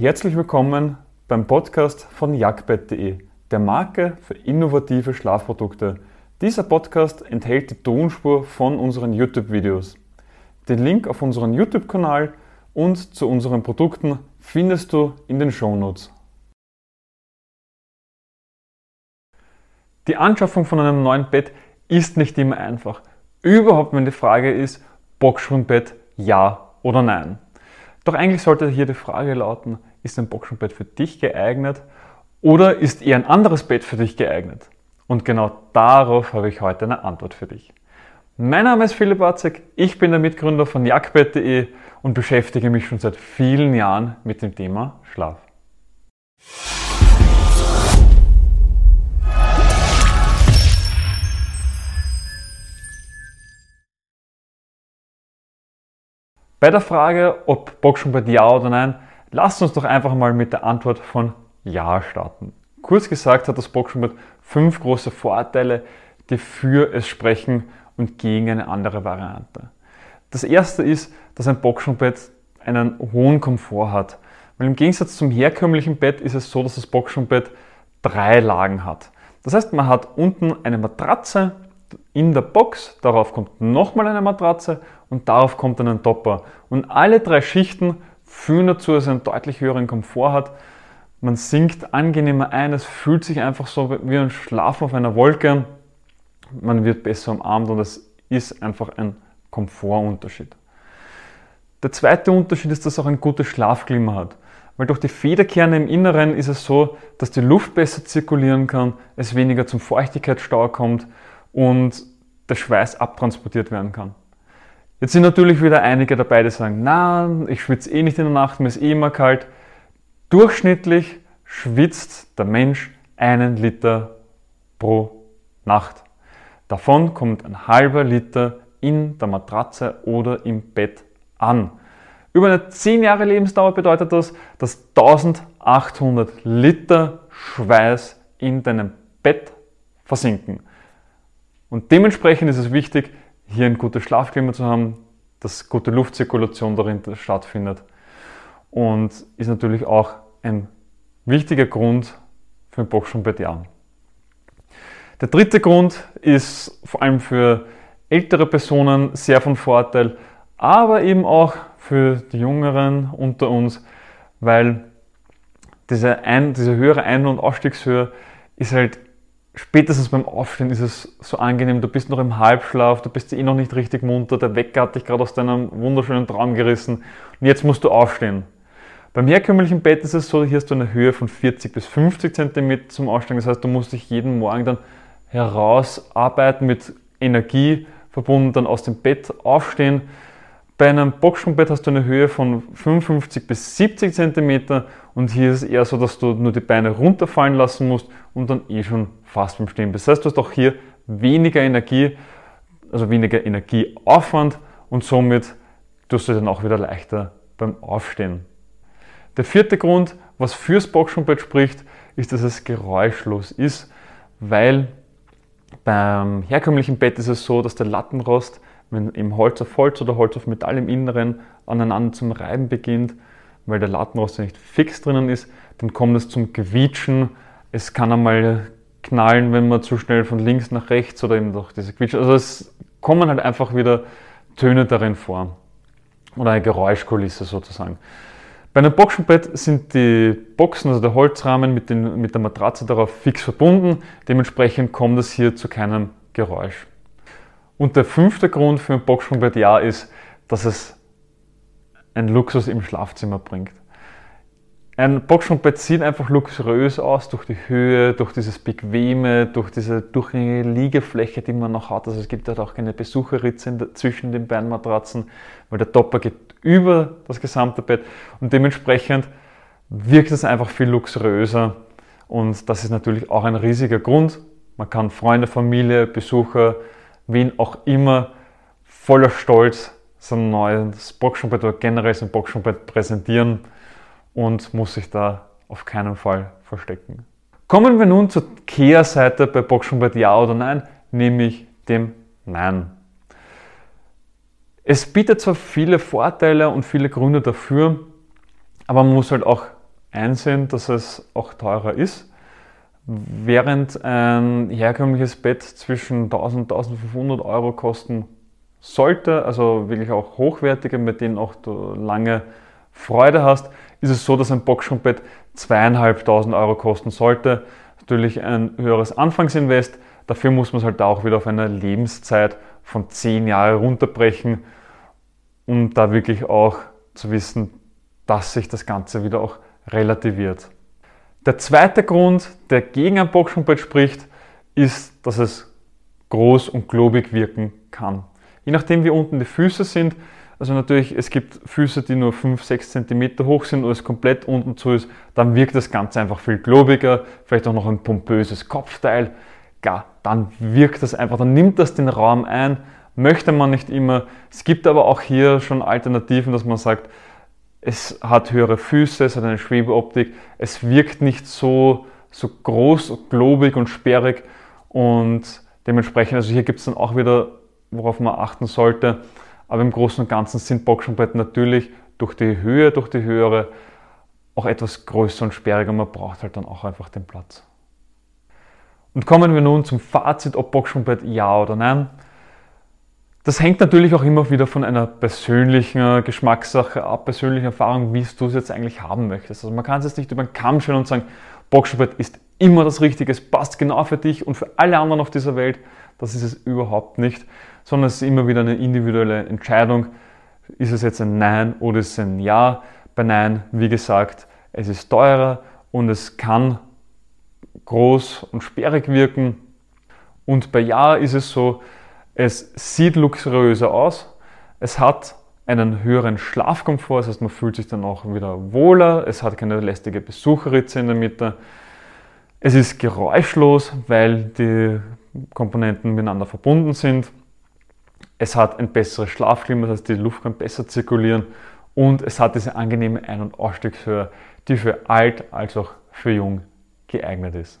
Herzlich willkommen beim Podcast von jagdbett.de, der Marke für innovative Schlafprodukte. Dieser Podcast enthält die Tonspur von unseren YouTube-Videos. Den Link auf unseren YouTube-Kanal und zu unseren Produkten findest du in den Shownotes. Die Anschaffung von einem neuen Bett ist nicht immer einfach. Überhaupt, wenn die Frage ist, Boxspringbett ja oder nein. Doch eigentlich sollte hier die Frage lauten, ist ein Boxspringbett für dich geeignet oder ist eher ein anderes Bett für dich geeignet? Und genau darauf habe ich heute eine Antwort für dich. Mein Name ist Philipp Watzek, ich bin der Mitgründer von jagdbett.de und beschäftige mich schon seit vielen Jahren mit dem Thema Schlaf. Bei der Frage, ob Boxspringbett ja oder nein, lasst uns doch einfach mal mit der Antwort von ja starten. Kurz gesagt hat das Boxspringbett fünf große Vorteile, die für es sprechen und gegen eine andere Variante. Das erste ist, dass ein Boxspringbett einen hohen Komfort hat. Weil im Gegensatz zum herkömmlichen Bett ist es so, dass das Boxspringbett drei Lagen hat. Das heißt, man hat unten eine Matratze, in der Box, darauf kommt nochmal eine Matratze und darauf kommt dann ein Topper. Und alle drei Schichten führen dazu, dass er einen deutlich höheren Komfort hat. Man sinkt angenehmer ein, es fühlt sich einfach so wie ein Schlafen auf einer Wolke. Man wird besser umarmt und es ist einfach ein Komfortunterschied. Der zweite Unterschied ist, dass es auch ein gutes Schlafklima hat. Weil durch die Federkerne im Inneren ist es so, dass die Luft besser zirkulieren kann, es weniger zum Feuchtigkeitsstau kommt und der Schweiß abtransportiert werden kann. Jetzt sind natürlich wieder einige dabei, die sagen, na, ich schwitze eh nicht in der Nacht, mir ist eh immer kalt. Durchschnittlich schwitzt der Mensch einen Liter pro Nacht. Davon kommt ein halber Liter in der Matratze oder im Bett an. Über eine 10 Jahre Lebensdauer bedeutet das, dass 1800 Liter Schweiß in deinem Bett versinken. Und dementsprechend ist es wichtig, hier ein gutes Schlafklima zu haben, dass gute Luftzirkulation darin stattfindet. Und ist natürlich auch ein wichtiger Grund für ein Boxspringbett ja. Der dritte Grund ist vor allem für ältere Personen sehr von Vorteil, aber eben auch für die Jüngeren unter uns, weil diese, ein, diese höhere Ein- und Ausstiegshöhe ist halt spätestens beim Aufstehen ist es so angenehm, du bist noch im Halbschlaf, du bist eh noch nicht richtig munter, der Wecker hat dich gerade aus deinem wunderschönen Traum gerissen. Und jetzt musst du aufstehen. Beim herkömmlichen Bett ist es so, hier hast du eine Höhe von 40 bis 50 cm zum Aufstehen, das heißt, du musst dich jeden Morgen dann herausarbeiten mit Energie verbunden, dann aus dem Bett aufstehen bei einem Boxsprungbett hast du eine Höhe von 55 bis 70 cm und hier ist es eher so, dass du nur die Beine runterfallen lassen musst und dann eh schon fast beim Stehen. Das heißt, du hast auch hier weniger Energie, also weniger Energieaufwand und somit tust du dann auch wieder leichter beim Aufstehen. Der vierte Grund, was fürs Boxsprungbett spricht, ist, dass es geräuschlos ist, weil beim herkömmlichen Bett ist es so, dass der Lattenrost wenn eben Holz auf Holz oder Holz auf Metall im Inneren aneinander zum Reiben beginnt, weil der Lattenrost ja nicht fix drinnen ist, dann kommt es zum Quietschen. Es kann einmal knallen, wenn man zu schnell von links nach rechts oder eben durch diese Quietschen. Also es kommen halt einfach wieder Töne darin vor. Oder eine Geräuschkulisse sozusagen. Bei einem Boxenbett sind die Boxen, also der Holzrahmen mit, den, mit der Matratze darauf fix verbunden. Dementsprechend kommt es hier zu keinem Geräusch. Und der fünfte Grund für ein Boxsprungbett Ja ist, dass es ein Luxus im Schlafzimmer bringt. Ein Boxsprungbett sieht einfach luxuriös aus durch die Höhe, durch dieses Bequeme, durch diese durchgängige Liegefläche, die man noch hat. Also es gibt halt auch keine Besucherritze zwischen den Beinmatratzen, weil der Topper geht über das gesamte Bett und dementsprechend wirkt es einfach viel luxuriöser und das ist natürlich auch ein riesiger Grund. Man kann Freunde, Familie, Besucher wen auch immer voller Stolz sein neues oder generell sein Boxschumpet präsentieren und muss sich da auf keinen Fall verstecken. Kommen wir nun zur Kehrseite bei Boxschumpet Ja oder Nein, nämlich dem Nein. Es bietet zwar viele Vorteile und viele Gründe dafür, aber man muss halt auch einsehen, dass es auch teurer ist. Während ein herkömmliches Bett zwischen 1000 und 1500 Euro kosten sollte, also wirklich auch hochwertige, mit denen auch du lange Freude hast, ist es so, dass ein Boxspringbett zweieinhalbtausend Euro kosten sollte. Natürlich ein höheres Anfangsinvest. Dafür muss man es halt auch wieder auf eine Lebenszeit von zehn Jahren runterbrechen, um da wirklich auch zu wissen, dass sich das Ganze wieder auch relativiert. Der zweite Grund, der gegen ein Boxspringbett spricht, ist, dass es groß und globig wirken kann. Je nachdem, wie unten die Füße sind, also natürlich, es gibt Füße, die nur 5, 6 cm hoch sind und es komplett unten zu ist, dann wirkt das Ganze einfach viel globiger, vielleicht auch noch ein pompöses Kopfteil. Ja, dann wirkt das einfach, dann nimmt das den Raum ein, möchte man nicht immer. Es gibt aber auch hier schon Alternativen, dass man sagt, es hat höhere Füße, es hat eine Schwebeoptik, es wirkt nicht so, so groß, globig und sperrig und dementsprechend, also hier gibt es dann auch wieder, worauf man achten sollte, aber im Großen und Ganzen sind Boxspringbretter natürlich durch die Höhe, durch die höhere auch etwas größer und sperriger. Man braucht halt dann auch einfach den Platz. Und kommen wir nun zum Fazit, ob Boxspringbett ja oder nein. Das hängt natürlich auch immer wieder von einer persönlichen Geschmackssache ab, persönlichen Erfahrung, wie du es jetzt eigentlich haben möchtest. Also man kann es jetzt nicht über den Kamm stellen und sagen, Boxspringbett ist immer das Richtige, es passt genau für dich und für alle anderen auf dieser Welt. Das ist es überhaupt nicht sondern es ist immer wieder eine individuelle Entscheidung. Ist es jetzt ein Nein oder ist es ein Ja? Bei Nein, wie gesagt, es ist teurer und es kann groß und sperrig wirken. Und bei Ja ist es so, es sieht luxuriöser aus, es hat einen höheren Schlafkomfort, das heißt, man fühlt sich dann auch wieder wohler, es hat keine lästige Besucherritze in der Mitte, es ist geräuschlos, weil die Komponenten miteinander verbunden sind. Es hat ein besseres Schlafklima, das heißt, die Luft kann besser zirkulieren und es hat diese angenehme Ein- und Ausstiegshöhe, die für alt als auch für jung geeignet ist.